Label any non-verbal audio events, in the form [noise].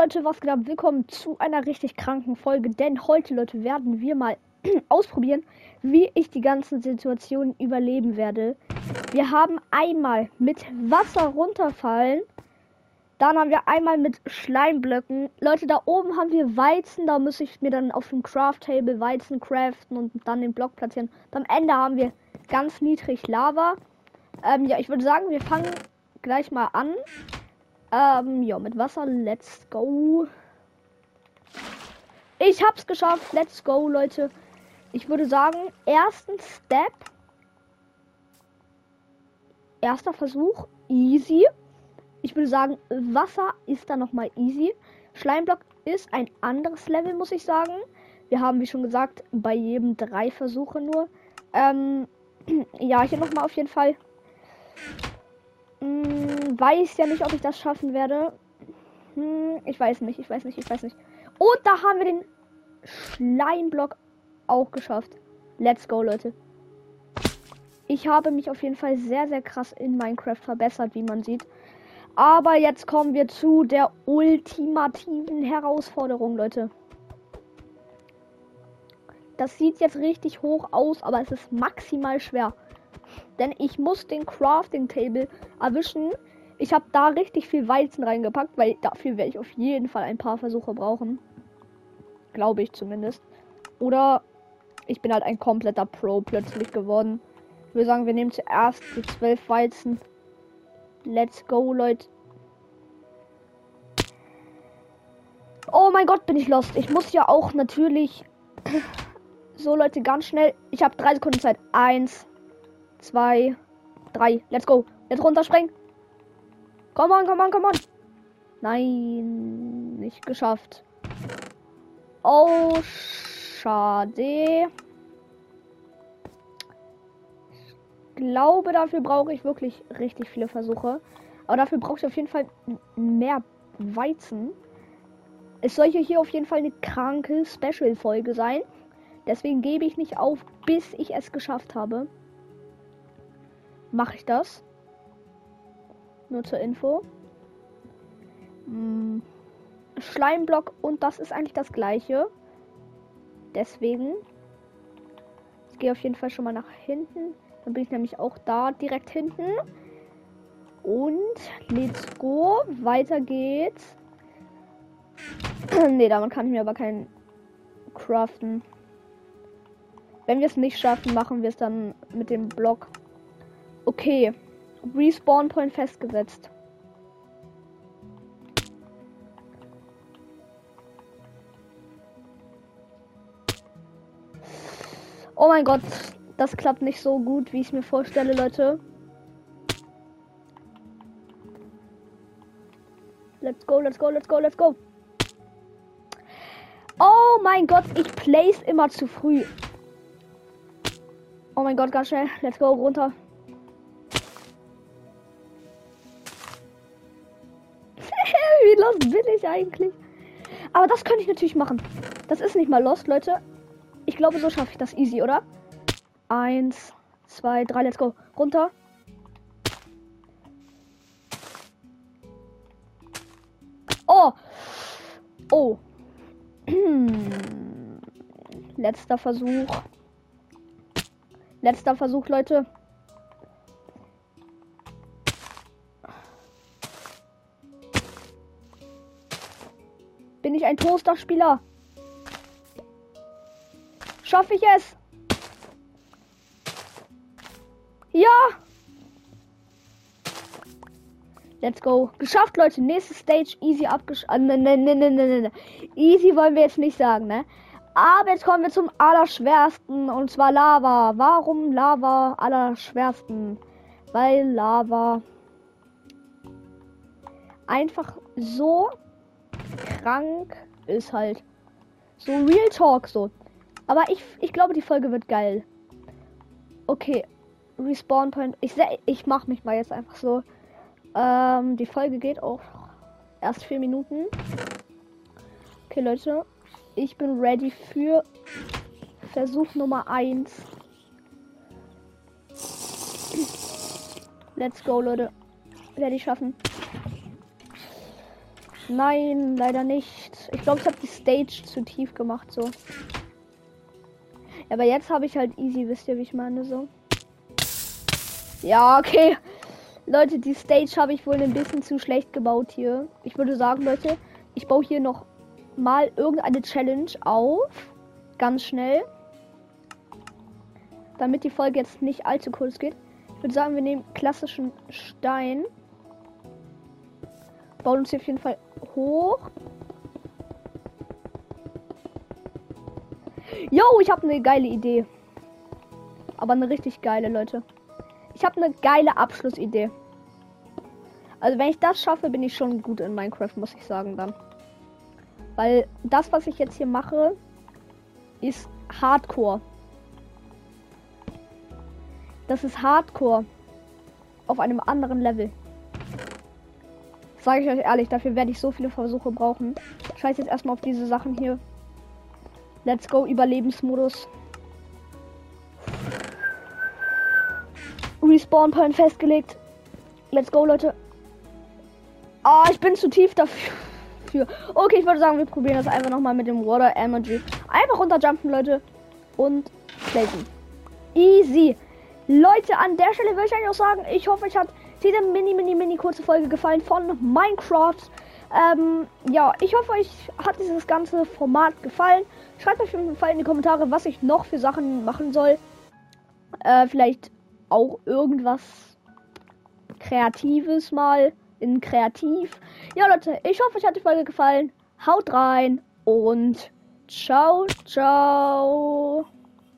Leute, was geht ab? Willkommen zu einer richtig kranken Folge, denn heute, Leute, werden wir mal [clears throat] ausprobieren, wie ich die ganzen Situationen überleben werde. Wir haben einmal mit Wasser runterfallen, dann haben wir einmal mit Schleimblöcken. Leute, da oben haben wir Weizen, da muss ich mir dann auf dem Craft Table Weizen craften und dann den Block platzieren. Und am Ende haben wir ganz niedrig Lava. Ähm, ja, ich würde sagen, wir fangen gleich mal an. Ähm, ja, mit Wasser. Let's go. Ich hab's geschafft. Let's go, Leute. Ich würde sagen, ersten Step. Erster Versuch. Easy. Ich würde sagen, Wasser ist da nochmal easy. Schleimblock ist ein anderes Level, muss ich sagen. Wir haben, wie schon gesagt, bei jedem drei Versuche nur. Ähm, [clears throat] ja, hier nochmal auf jeden Fall hm, weiß ja nicht, ob ich das schaffen werde. Hm, ich weiß nicht, ich weiß nicht, ich weiß nicht. Und da haben wir den Schleimblock auch geschafft. Let's go, Leute. Ich habe mich auf jeden Fall sehr, sehr krass in Minecraft verbessert, wie man sieht. Aber jetzt kommen wir zu der ultimativen Herausforderung, Leute. Das sieht jetzt richtig hoch aus, aber es ist maximal schwer. Denn ich muss den Crafting Table erwischen. Ich habe da richtig viel Weizen reingepackt, weil dafür werde ich auf jeden Fall ein paar Versuche brauchen. Glaube ich zumindest. Oder ich bin halt ein kompletter Pro plötzlich geworden. Ich würde sagen, wir nehmen zuerst die 12 Weizen. Let's go, Leute. Oh mein Gott, bin ich lost. Ich muss ja auch natürlich. [clears throat] So, Leute, ganz schnell. Ich habe drei Sekunden Zeit. Eins, zwei, drei. Let's go. Jetzt runterspringen. Komm on, komm on, komm on. Nein, nicht geschafft. Oh, schade. Ich glaube, dafür brauche ich wirklich richtig viele Versuche. Aber dafür brauche ich auf jeden Fall mehr Weizen. Es soll hier auf jeden Fall eine kranke Special-Folge sein. Deswegen gebe ich nicht auf, bis ich es geschafft habe mache ich das. Nur zur Info. Hm. Schleimblock und das ist eigentlich das gleiche. Deswegen. Ich gehe auf jeden Fall schon mal nach hinten. Dann bin ich nämlich auch da direkt hinten. Und let's go. Weiter geht's. [clears throat] ne, damit kann ich mir aber keinen craften. Wenn wir es nicht schaffen, machen wir es dann mit dem Block. Okay. Respawn Point festgesetzt. Oh mein Gott, das klappt nicht so gut, wie ich mir vorstelle, Leute. Let's go, let's go, let's go, let's go. Oh mein Gott, ich place immer zu früh. Oh mein Gott, ganz schnell. Let's go, runter. Lost bin ich eigentlich? Aber das könnte ich natürlich machen. Das ist nicht mal lost, Leute. Ich glaube, so schaffe ich das easy, oder? Eins, zwei, drei, let's go. Runter. Oh. Oh. [clears throat] Letzter Versuch. Letzter Versuch, Leute. Ich ein Toaster-Spieler? Schaffe ich es? Ja! Let's go. Geschafft, Leute. Nächste Stage easy abgeschafft. Ne, ne, ne, ne, ne, ne. Easy wollen wir jetzt nicht sagen, ne? Aber jetzt kommen wir zum Allerschwersten. Und zwar Lava. Warum Lava Allerschwersten? Weil Lava einfach so krank ist halt. So Real Talk so. Aber ich, ich glaube, die Folge wird geil. Okay. Respawn Point. Ich, ich mach mich mal jetzt einfach so. Ähm, die Folge geht auch erst vier Minuten. Okay, Leute. Ich bin ready für Versuch Nummer 1. Let's go, Leute. Werde ich schaffen. Nein, leider nicht. Ich glaube, ich habe die Stage zu tief gemacht, so. Aber jetzt habe ich halt easy, wisst ihr, wie ich meine, so. Ja, okay. Leute, die Stage habe ich wohl ein bisschen zu schlecht gebaut hier. Ich würde sagen, Leute, ich baue hier noch mal irgendeine Challenge auf. Ganz schnell. Damit die Folge jetzt nicht allzu kurz geht. Ich würde sagen, wir nehmen klassischen Stein. Bauen uns hier auf jeden Fall hoch. Yo, ich habe eine geile Idee. Aber eine richtig geile, Leute. Ich habe eine geile Abschlussidee. Also wenn ich das schaffe, bin ich schon gut in Minecraft, muss ich sagen dann. Weil das, was ich jetzt hier mache, ist Hardcore. Das ist Hardcore. Auf einem anderen Level. Sage ich euch ehrlich, dafür werde ich so viele Versuche brauchen. Scheiß jetzt erstmal auf diese Sachen hier. Let's go, Überlebensmodus. Respawn Point festgelegt. Let's go, Leute. Ah, oh, ich bin zu tief dafür. Okay, ich würde sagen, wir probieren das einfach nochmal mit dem Water Emoji. Einfach runterjumpen, Leute. Und platen. Easy. Leute, an der Stelle würde ich eigentlich auch sagen, ich hoffe, euch hat diese mini, mini, mini kurze Folge gefallen von Minecraft. Ähm, ja, ich hoffe, euch hat dieses ganze Format gefallen. Schreibt auf jeden Fall in die Kommentare, was ich noch für Sachen machen soll. Äh, vielleicht auch irgendwas Kreatives mal in Kreativ. Ja, Leute, ich hoffe, euch hat die Folge gefallen. Haut rein und ciao, ciao.